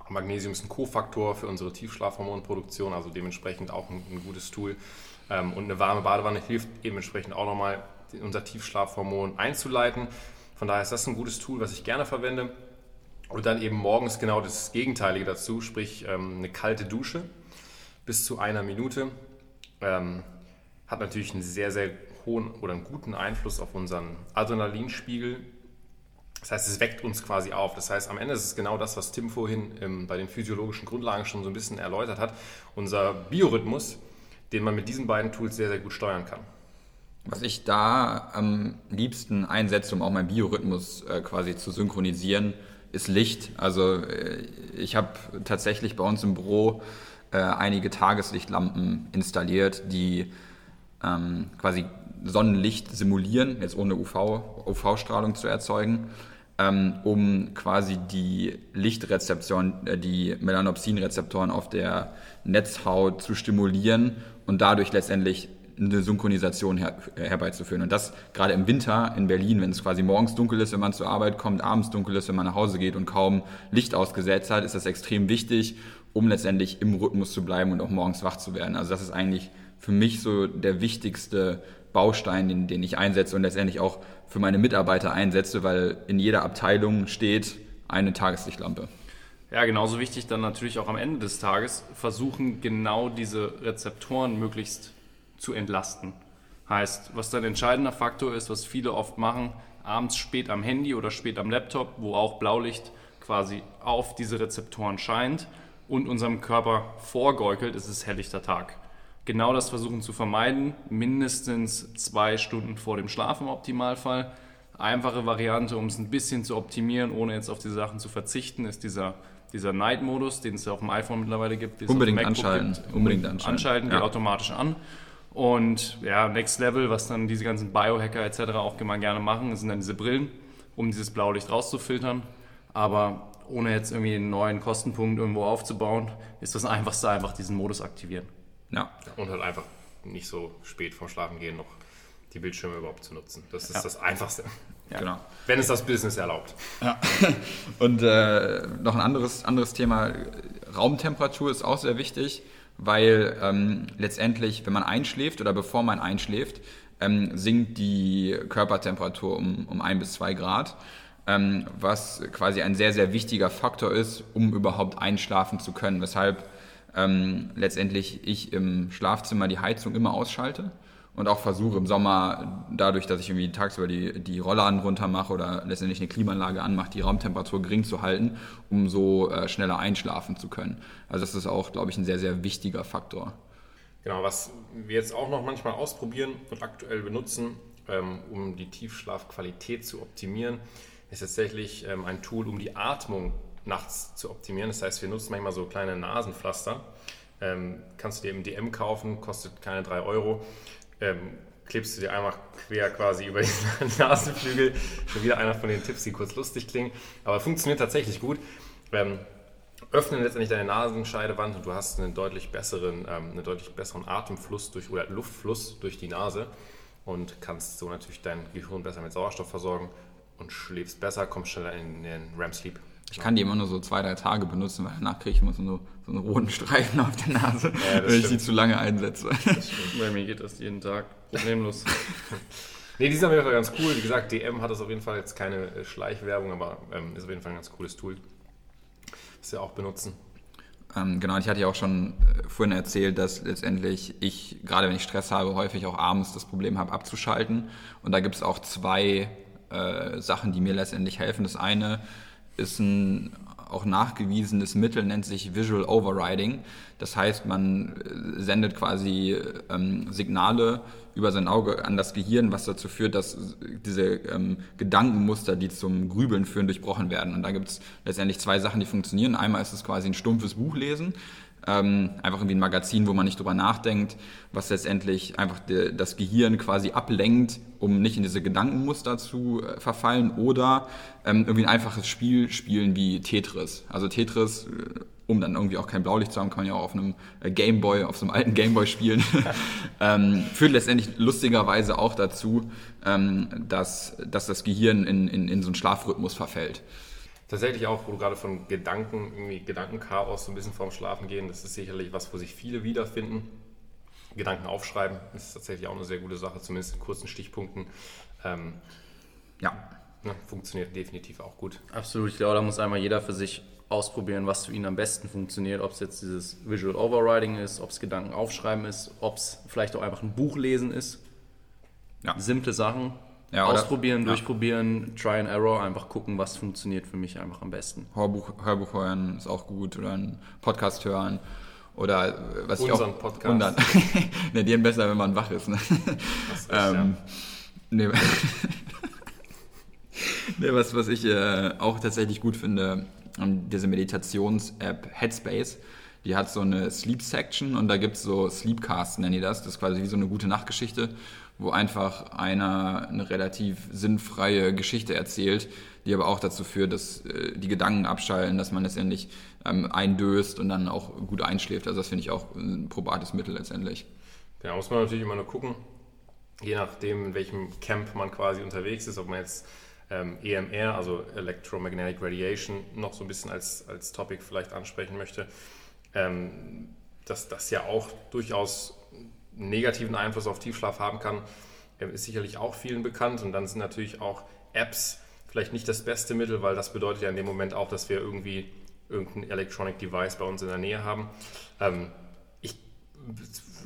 Magnesium ist ein Kofaktor für unsere Tiefschlafhormonproduktion, also dementsprechend auch ein, ein gutes Tool. Ähm, und eine warme Badewanne hilft dementsprechend auch nochmal unser Tiefschlafhormon einzuleiten. Von daher ist das ein gutes Tool, was ich gerne verwende. Und dann eben morgens genau das Gegenteilige dazu, sprich ähm, eine kalte Dusche bis zu einer Minute. Ähm, hat natürlich einen sehr, sehr hohen oder einen guten Einfluss auf unseren Adrenalinspiegel. Das heißt, es weckt uns quasi auf. Das heißt, am Ende ist es genau das, was Tim vorhin ähm, bei den physiologischen Grundlagen schon so ein bisschen erläutert hat. Unser Biorhythmus, den man mit diesen beiden Tools sehr, sehr gut steuern kann. Was ich da am liebsten einsetze, um auch meinen Biorhythmus äh, quasi zu synchronisieren, ist Licht. Also äh, ich habe tatsächlich bei uns im Büro äh, einige Tageslichtlampen installiert, die ähm, quasi Sonnenlicht simulieren, jetzt ohne UV, UV-Strahlung zu erzeugen, ähm, um quasi die Lichtrezeptoren, äh, die Melanopsin-Rezeptoren auf der Netzhaut zu stimulieren und dadurch letztendlich eine Synchronisation her, herbeizuführen. Und das gerade im Winter in Berlin, wenn es quasi morgens dunkel ist, wenn man zur Arbeit kommt, abends dunkel ist, wenn man nach Hause geht und kaum Licht ausgesetzt hat, ist das extrem wichtig, um letztendlich im Rhythmus zu bleiben und auch morgens wach zu werden. Also das ist eigentlich für mich so der wichtigste Baustein, den, den ich einsetze und letztendlich auch für meine Mitarbeiter einsetze, weil in jeder Abteilung steht eine Tageslichtlampe. Ja, genauso wichtig dann natürlich auch am Ende des Tages versuchen, genau diese Rezeptoren möglichst zu entlasten. Heißt, was dann entscheidender Faktor ist, was viele oft machen, abends spät am Handy oder spät am Laptop, wo auch Blaulicht quasi auf diese Rezeptoren scheint und unserem Körper vorgeukelt, ist es helllichter Tag genau das versuchen zu vermeiden, mindestens zwei Stunden vor dem Schlaf im Optimalfall. Einfache Variante, um es ein bisschen zu optimieren, ohne jetzt auf diese Sachen zu verzichten, ist dieser, dieser Night-Modus, den es ja auf dem iPhone mittlerweile gibt. Unbedingt anschalten. Gibt. Unbedingt anschalten. Anschalten, geht ja. automatisch an. Und ja, Next Level, was dann diese ganzen Biohacker etc. auch immer gerne machen, sind dann diese Brillen, um dieses Blaulicht rauszufiltern. Aber ohne jetzt irgendwie einen neuen Kostenpunkt irgendwo aufzubauen, ist das einfachste einfach diesen Modus aktivieren. Ja. Und halt einfach nicht so spät vorm Schlafen gehen noch die Bildschirme überhaupt zu nutzen. Das ist ja. das Einfachste. Ja. Genau. Wenn es das Business erlaubt. Ja. Und äh, noch ein anderes, anderes Thema, Raumtemperatur ist auch sehr wichtig, weil ähm, letztendlich, wenn man einschläft oder bevor man einschläft, ähm, sinkt die Körpertemperatur um, um ein bis zwei Grad, was quasi ein sehr, sehr wichtiger Faktor ist, um überhaupt einschlafen zu können. Weshalb ähm, letztendlich ich im Schlafzimmer die Heizung immer ausschalte und auch versuche im Sommer, dadurch, dass ich irgendwie tagsüber die, die Rollladen runter mache oder letztendlich eine Klimaanlage anmache, die Raumtemperatur gering zu halten, um so äh, schneller einschlafen zu können. Also das ist auch, glaube ich, ein sehr, sehr wichtiger Faktor. Genau, was wir jetzt auch noch manchmal ausprobieren und aktuell benutzen, ähm, um die Tiefschlafqualität zu optimieren, ist tatsächlich ähm, ein Tool, um die Atmung nachts zu optimieren. Das heißt, wir nutzen manchmal so kleine Nasenpflaster. Ähm, kannst du dir im DM kaufen, kostet keine 3 Euro. Ähm, klebst du dir einfach quer quasi über den Nasenflügel. Schon wieder einer von den Tipps, die kurz lustig klingen, aber funktioniert tatsächlich gut. Ähm, öffnen letztendlich deine Nasenscheidewand und du hast einen deutlich besseren, ähm, einen deutlich besseren Atemfluss durch, oder Luftfluss durch die Nase und kannst so natürlich dein Gehirn besser mit Sauerstoff versorgen und schläfst besser, kommst schneller in den REM-Sleep. Ich kann die immer nur so zwei, drei Tage benutzen, weil danach kriege ich immer so, so einen roten Streifen auf der Nase, ja, wenn stimmt. ich die zu lange einsetze. Bei mir geht das jeden Tag problemlos. nee, die sind auf jeden Fall ganz cool. Wie gesagt, DM hat das auf jeden Fall jetzt keine äh, Schleichwerbung, aber ähm, ist auf jeden Fall ein ganz cooles Tool, das wir auch benutzen. Ähm, genau, ich hatte ja auch schon äh, vorhin erzählt, dass letztendlich ich, gerade wenn ich Stress habe, häufig auch abends das Problem habe, abzuschalten. Und da gibt es auch zwei äh, Sachen, die mir letztendlich helfen. Das eine ist ein auch nachgewiesenes Mittel, nennt sich Visual Overriding. Das heißt, man äh, sendet quasi ähm, Signale über sein Auge an das Gehirn, was dazu führt, dass diese ähm, Gedankenmuster, die zum Grübeln führen, durchbrochen werden. Und da gibt es letztendlich zwei Sachen, die funktionieren. Einmal ist es quasi ein stumpfes Buch lesen. Ähm, einfach irgendwie ein Magazin, wo man nicht drüber nachdenkt, was letztendlich einfach de, das Gehirn quasi ablenkt, um nicht in diese Gedankenmuster zu äh, verfallen oder ähm, irgendwie ein einfaches Spiel spielen wie Tetris. Also Tetris, äh, um dann irgendwie auch kein Blaulicht zu haben, kann man ja auch auf einem äh, Gameboy, auf so einem alten Gameboy spielen. ähm, führt letztendlich lustigerweise auch dazu, ähm, dass, dass das Gehirn in, in, in so einen Schlafrhythmus verfällt tatsächlich auch, wo du gerade von Gedanken, irgendwie Gedankenchaos so ein bisschen vorm Schlafen gehen, das ist sicherlich was, wo sich viele wiederfinden. Gedanken aufschreiben ist tatsächlich auch eine sehr gute Sache, zumindest in kurzen Stichpunkten. Ähm, ja, ne, funktioniert definitiv auch gut. Absolut, ich glaube, da muss einmal jeder für sich ausprobieren, was für ihn am besten funktioniert, ob es jetzt dieses Visual Overriding ist, ob es Gedanken aufschreiben ist, ob es vielleicht auch einfach ein Buch lesen ist. Ja. Simple Sachen, ja, Ausprobieren, oder, durchprobieren, Try and Error, einfach gucken, was funktioniert für mich einfach am besten. Hörbuch, Hörbuch hören ist auch gut oder einen Podcast hören. Oder äh, was Unseren ich auch. Podcast. Wundern. ne, die besser, wenn man wach ist. Ne? Das ist ähm, ja. nee. Nee, was, was ich äh, auch tatsächlich gut finde, ähm, diese Meditations-App Headspace, die hat so eine Sleep-Section und da gibt es so Sleepcasts, nennen die das. Das ist quasi wie so eine gute Nachtgeschichte, wo einfach einer eine relativ sinnfreie Geschichte erzählt, die aber auch dazu führt, dass äh, die Gedanken abschalten, dass man letztendlich ähm, eindöst und dann auch gut einschläft. Also das finde ich auch ein probates Mittel letztendlich. Ja, muss man natürlich immer nur gucken, je nachdem, in welchem Camp man quasi unterwegs ist, ob man jetzt ähm, EMR, also Electromagnetic Radiation, noch so ein bisschen als, als Topic vielleicht ansprechen möchte, ähm, dass das ja auch durchaus negativen Einfluss auf Tiefschlaf haben kann, ähm, ist sicherlich auch vielen bekannt. Und dann sind natürlich auch Apps vielleicht nicht das beste Mittel, weil das bedeutet ja in dem Moment auch, dass wir irgendwie irgendein Electronic Device bei uns in der Nähe haben. Ähm, ich,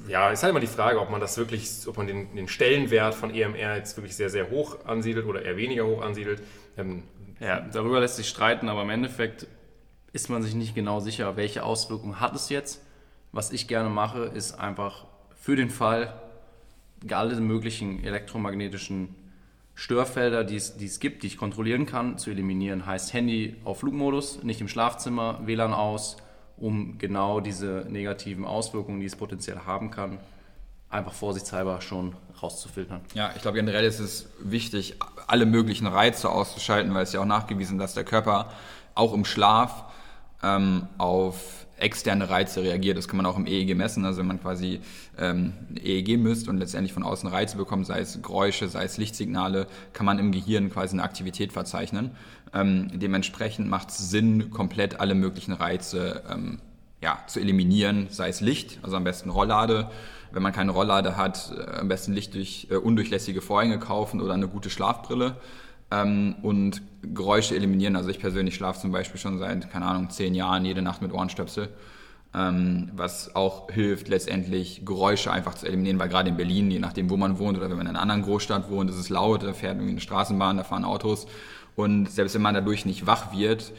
ja, ist halt immer die Frage, ob man das wirklich, ob man den, den, Stellenwert von EMR jetzt wirklich sehr, sehr hoch ansiedelt oder eher weniger hoch ansiedelt. Ähm, ja, darüber lässt sich streiten, aber im Endeffekt ist man sich nicht genau sicher, welche Auswirkungen hat es jetzt. Was ich gerne mache, ist einfach für den Fall, alle möglichen elektromagnetischen Störfelder, die es, die es gibt, die ich kontrollieren kann, zu eliminieren. Heißt Handy auf Flugmodus, nicht im Schlafzimmer, WLAN aus, um genau diese negativen Auswirkungen, die es potenziell haben kann, einfach vorsichtshalber schon rauszufiltern. Ja, ich glaube generell ist es wichtig, alle möglichen Reize auszuschalten, weil es ja auch nachgewiesen, ist, dass der Körper auch im Schlaf ähm, auf externe Reize reagiert. Das kann man auch im EEG messen. Also wenn man quasi ähm, EEG misst und letztendlich von außen Reize bekommt, sei es Geräusche, sei es Lichtsignale, kann man im Gehirn quasi eine Aktivität verzeichnen. Ähm, dementsprechend macht es Sinn, komplett alle möglichen Reize ähm, ja, zu eliminieren, sei es Licht, also am besten Rolllade. Wenn man keine Rolllade hat, äh, am besten Licht durch äh, undurchlässige Vorhänge kaufen oder eine gute Schlafbrille ähm, und Geräusche eliminieren. Also ich persönlich schlafe zum Beispiel schon seit, keine Ahnung, zehn Jahren jede Nacht mit Ohrenstöpsel. Ähm, was auch hilft, letztendlich Geräusche einfach zu eliminieren, weil gerade in Berlin, je nachdem, wo man wohnt oder wenn man in einer anderen Großstadt wohnt, ist es laut, da fährt irgendwie eine Straßenbahn, da fahren Autos. Und selbst wenn man dadurch nicht wach wird,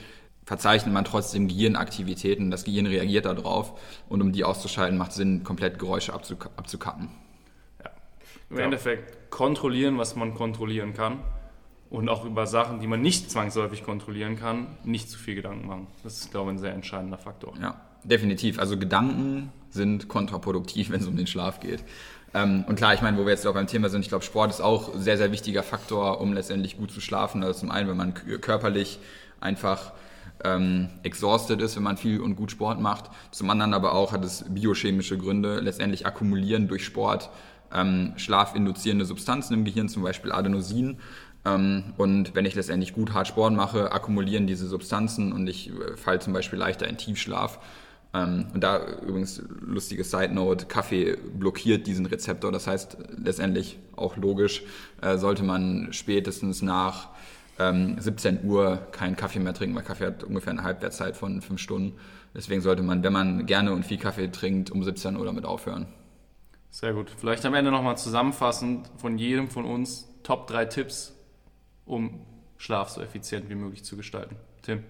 verzeichnet man trotzdem Gehirnaktivitäten. Das Gehirn reagiert darauf. Und um die auszuschalten, macht es Sinn, komplett Geräusche abzuk abzukappen. Ja. Im ja. Endeffekt kontrollieren, was man kontrollieren kann und auch über Sachen, die man nicht zwangsläufig kontrollieren kann, nicht zu viel Gedanken machen. Das ist, glaube ich, ein sehr entscheidender Faktor. Ja, definitiv. Also Gedanken sind kontraproduktiv, wenn es um den Schlaf geht. Ähm, und klar, ich meine, wo wir jetzt auch beim Thema sind, ich glaube, Sport ist auch ein sehr, sehr wichtiger Faktor, um letztendlich gut zu schlafen. Also zum einen, wenn man körperlich einfach ähm, exhausted ist, wenn man viel und gut Sport macht. Zum anderen aber auch hat es biochemische Gründe. Letztendlich akkumulieren durch Sport ähm, schlafinduzierende Substanzen im Gehirn, zum Beispiel Adenosin. Ähm, und wenn ich letztendlich gut hart Sport mache, akkumulieren diese Substanzen und ich äh, falle zum Beispiel leichter in Tiefschlaf. Ähm, und da übrigens lustige Side Note, Kaffee blockiert diesen Rezeptor. Das heißt letztendlich auch logisch, äh, sollte man spätestens nach 17 ähm, Uhr keinen Kaffee mehr trinken, weil Kaffee hat ungefähr eine Halbwertszeit von 5 Stunden. Deswegen sollte man, wenn man gerne und viel Kaffee trinkt, um 17 Uhr damit aufhören. Sehr gut. Vielleicht am Ende nochmal zusammenfassend von jedem von uns Top 3 Tipps, um Schlaf so effizient wie möglich zu gestalten. Tim?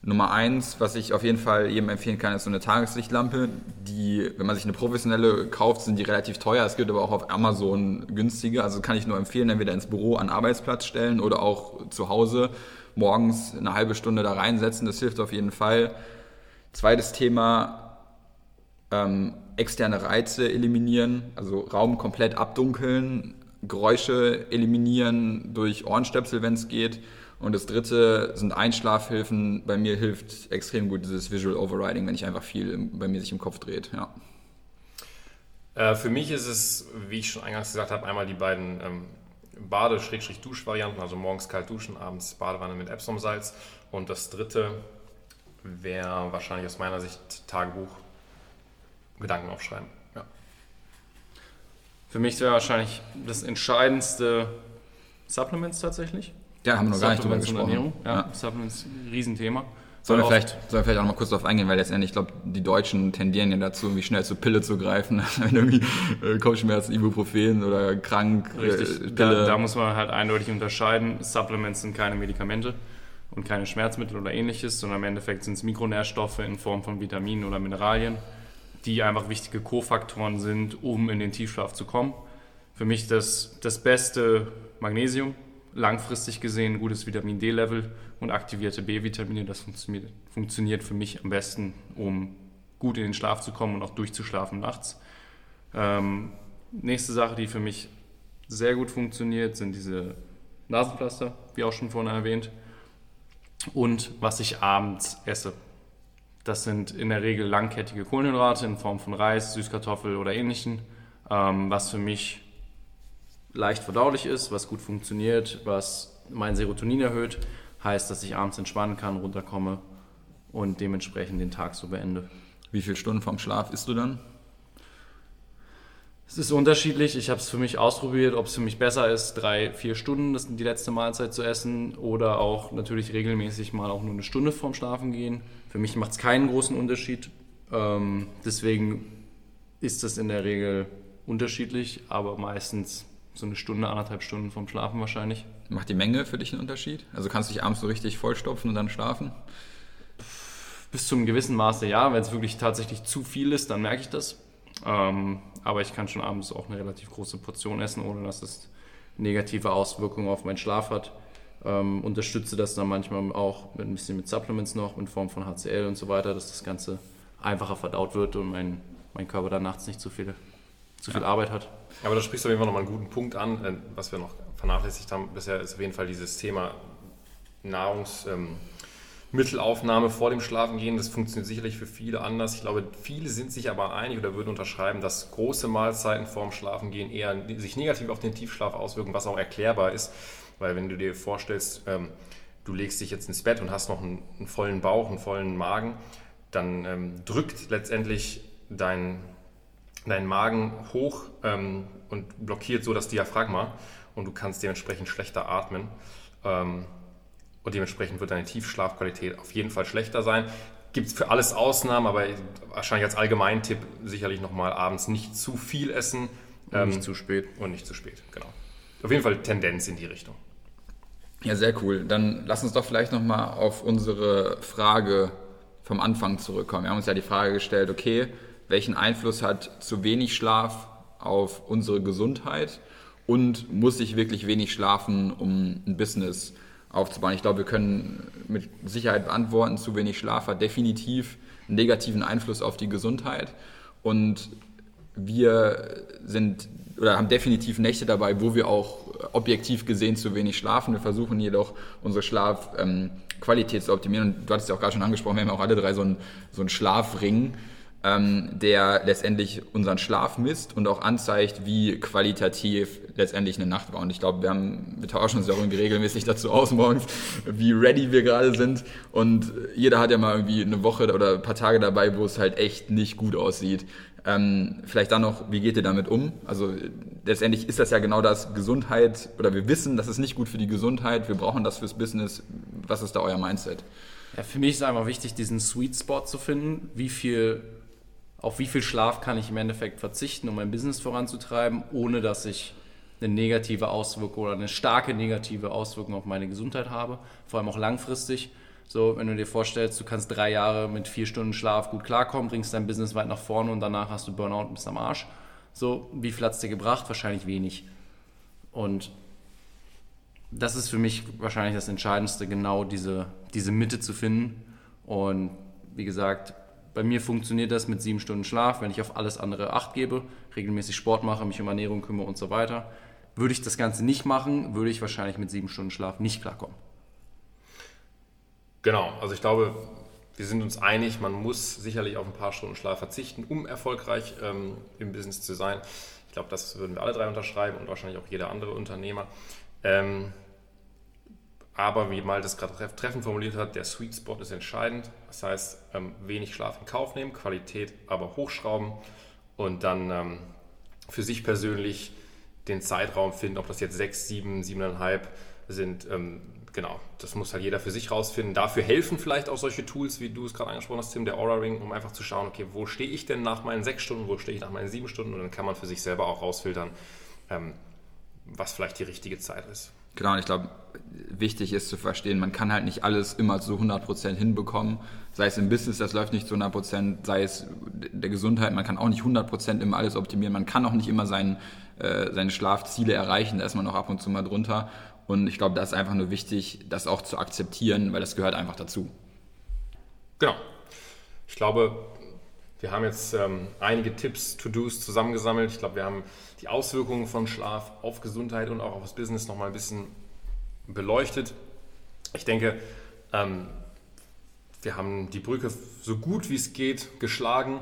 Nummer eins, was ich auf jeden Fall jedem empfehlen kann, ist so eine Tageslichtlampe. Die, wenn man sich eine professionelle kauft, sind die relativ teuer. Es gibt aber auch auf Amazon günstige. Also kann ich nur empfehlen, entweder ins Büro an Arbeitsplatz stellen oder auch zu Hause morgens eine halbe Stunde da reinsetzen. Das hilft auf jeden Fall. Zweites Thema, ähm, externe Reize eliminieren, also Raum komplett abdunkeln, Geräusche eliminieren durch Ohrenstöpsel, wenn es geht. Und das dritte sind Einschlafhilfen. Bei mir hilft extrem gut dieses Visual Overriding, wenn ich einfach viel bei mir sich im Kopf dreht. Ja. Äh, für mich ist es, wie ich schon eingangs gesagt habe, einmal die beiden ähm, Bade-Dusch-Varianten, also morgens kalt duschen, abends Badewanne mit Epsom-Salz. Und das dritte wäre wahrscheinlich aus meiner Sicht Tagebuch, Gedanken aufschreiben. Für mich wäre wahrscheinlich das entscheidendste Supplements tatsächlich. Ja, haben wir noch gar nicht drüber gesprochen. Ja, ja. Supplements, Riesenthema. Sollen wir, vielleicht, sollen wir vielleicht auch noch mal kurz darauf eingehen, weil letztendlich, ich glaube, die Deutschen tendieren ja dazu, irgendwie schnell zur Pille zu greifen, wenn irgendwie äh, Kopfschmerzen, Ibuprofen oder krank, äh, Richtig. Äh, da, da, muss man halt eindeutig unterscheiden. Supplements sind keine Medikamente und keine Schmerzmittel oder ähnliches, sondern im Endeffekt sind es Mikronährstoffe in Form von Vitaminen oder Mineralien die einfach wichtige Kofaktoren sind, um in den Tiefschlaf zu kommen. Für mich das, das beste Magnesium, langfristig gesehen gutes Vitamin D-Level und aktivierte B-Vitamine. Das funktioniert, funktioniert für mich am besten, um gut in den Schlaf zu kommen und auch durchzuschlafen nachts. Ähm, nächste Sache, die für mich sehr gut funktioniert, sind diese Nasenpflaster, wie auch schon vorhin erwähnt. Und was ich abends esse. Das sind in der Regel langkettige Kohlenhydrate in Form von Reis, Süßkartoffel oder ähnlichen, ähm, was für mich leicht verdaulich ist, was gut funktioniert, was mein Serotonin erhöht, heißt, dass ich abends entspannen kann, runterkomme und dementsprechend den Tag so beende. Wie viele Stunden vorm Schlaf isst du dann? Es ist unterschiedlich. Ich habe es für mich ausprobiert, ob es für mich besser ist, drei, vier Stunden das die letzte Mahlzeit zu essen oder auch natürlich regelmäßig mal auch nur eine Stunde vorm Schlafen gehen. Für mich macht es keinen großen Unterschied. Ähm, deswegen ist das in der Regel unterschiedlich, aber meistens so eine Stunde, anderthalb Stunden vorm Schlafen wahrscheinlich. Macht die Menge für dich einen Unterschied? Also kannst du dich abends so richtig vollstopfen und dann schlafen? Bis zu einem gewissen Maße ja. Wenn es wirklich tatsächlich zu viel ist, dann merke ich das. Ähm, aber ich kann schon abends auch eine relativ große Portion essen, ohne dass es negative Auswirkungen auf meinen Schlaf hat. Ähm, unterstütze das dann manchmal auch mit ein bisschen mit Supplements noch, in Form von HCL und so weiter, dass das Ganze einfacher verdaut wird und mein, mein Körper dann nachts nicht zu viel, zu viel ja. Arbeit hat. Aber da sprichst du auf jeden Fall nochmal einen guten Punkt an. Was wir noch vernachlässigt haben bisher, ist auf jeden Fall dieses Thema Nahrungs... Ähm, Mittelaufnahme vor dem Schlafengehen. Das funktioniert sicherlich für viele anders. Ich glaube, viele sind sich aber einig oder würden unterschreiben, dass große Mahlzeiten vor dem Schlafengehen eher sich negativ auf den Tiefschlaf auswirken, was auch erklärbar ist. Weil wenn du dir vorstellst, ähm, du legst dich jetzt ins Bett und hast noch einen, einen vollen Bauch, einen vollen Magen, dann ähm, drückt letztendlich dein, dein Magen hoch ähm, und blockiert so das Diaphragma und du kannst dementsprechend schlechter atmen. Ähm, und dementsprechend wird deine Tiefschlafqualität auf jeden Fall schlechter sein. Gibt es für alles Ausnahmen, aber wahrscheinlich als Allgemeintipp sicherlich nochmal abends nicht zu viel essen. Und ähm, nicht zu spät. Und nicht zu spät, genau. Auf jeden Fall Tendenz in die Richtung. Ja, sehr cool. Dann lass uns doch vielleicht nochmal auf unsere Frage vom Anfang zurückkommen. Wir haben uns ja die Frage gestellt, okay, welchen Einfluss hat zu wenig Schlaf auf unsere Gesundheit und muss ich wirklich wenig schlafen, um ein Business zu aufzubauen. Ich glaube, wir können mit Sicherheit beantworten, zu wenig Schlaf hat definitiv einen negativen Einfluss auf die Gesundheit. Und wir sind oder haben definitiv Nächte dabei, wo wir auch objektiv gesehen zu wenig schlafen. Wir versuchen jedoch unsere Schlafqualität ähm, zu optimieren. Und du hattest ja auch gerade schon angesprochen, wir haben auch alle drei so einen, so einen Schlafring ähm, der letztendlich unseren Schlaf misst und auch anzeigt, wie qualitativ letztendlich eine Nacht war. Und ich glaube, wir, wir tauschen uns ja auch irgendwie regelmäßig dazu aus morgens, wie ready wir gerade sind. Und jeder hat ja mal irgendwie eine Woche oder ein paar Tage dabei, wo es halt echt nicht gut aussieht. Ähm, vielleicht dann noch, wie geht ihr damit um? Also letztendlich ist das ja genau das Gesundheit, oder wir wissen, das ist nicht gut für die Gesundheit, wir brauchen das fürs Business. Was ist da euer Mindset? Ja, für mich ist einfach wichtig, diesen Sweet Spot zu finden. Wie viel auf wie viel Schlaf kann ich im Endeffekt verzichten, um mein Business voranzutreiben, ohne dass ich eine negative Auswirkung oder eine starke negative Auswirkung auf meine Gesundheit habe, vor allem auch langfristig. So, wenn du dir vorstellst, du kannst drei Jahre mit vier Stunden Schlaf gut klarkommen, bringst dein Business weit nach vorne und danach hast du Burnout und bist am Arsch. So, wie viel hat es dir gebracht? Wahrscheinlich wenig. Und das ist für mich wahrscheinlich das Entscheidendste, genau diese, diese Mitte zu finden. Und wie gesagt, bei mir funktioniert das mit sieben Stunden Schlaf, wenn ich auf alles andere Acht gebe, regelmäßig Sport mache, mich um Ernährung kümmere und so weiter. Würde ich das Ganze nicht machen, würde ich wahrscheinlich mit sieben Stunden Schlaf nicht klarkommen. Genau, also ich glaube, wir sind uns einig, man muss sicherlich auf ein paar Stunden Schlaf verzichten, um erfolgreich ähm, im Business zu sein. Ich glaube, das würden wir alle drei unterschreiben und wahrscheinlich auch jeder andere Unternehmer. Ähm, aber wie mal das gerade treffend formuliert hat, der Sweet Spot ist entscheidend. Das heißt, ähm, wenig Schlaf in Kauf nehmen, Qualität aber hochschrauben und dann ähm, für sich persönlich den Zeitraum finden, ob das jetzt sechs, sieben, siebeneinhalb sind. Ähm, genau, das muss halt jeder für sich rausfinden. Dafür helfen vielleicht auch solche Tools, wie du es gerade angesprochen hast, Tim, der Aura Ring, um einfach zu schauen, okay, wo stehe ich denn nach meinen sechs Stunden, wo stehe ich nach meinen sieben Stunden und dann kann man für sich selber auch rausfiltern, was vielleicht die richtige Zeit ist. Genau, und ich glaube, wichtig ist zu verstehen, man kann halt nicht alles immer zu 100% hinbekommen. Sei es im Business, das läuft nicht zu 100%, sei es der Gesundheit, man kann auch nicht 100% immer alles optimieren. Man kann auch nicht immer sein, äh, seine Schlafziele erreichen, da ist man auch ab und zu mal drunter. Und ich glaube, da ist einfach nur wichtig, das auch zu akzeptieren, weil das gehört einfach dazu. Genau. Ich glaube, wir haben jetzt ähm, einige Tipps, To-Dos zusammengesammelt. Ich glaube, wir haben die Auswirkungen von Schlaf auf Gesundheit und auch auf das Business nochmal ein bisschen beleuchtet. Ich denke, ähm, wir haben die Brücke so gut wie es geht geschlagen.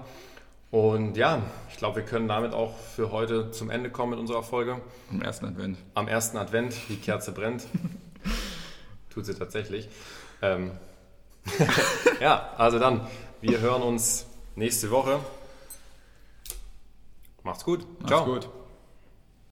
Und ja, ich glaube, wir können damit auch für heute zum Ende kommen mit unserer Folge. Am ersten Advent. Am ersten Advent, die Kerze brennt. Tut sie tatsächlich. Ähm, ja, also dann, wir hören uns nächste Woche. Macht's gut. Macht's gut.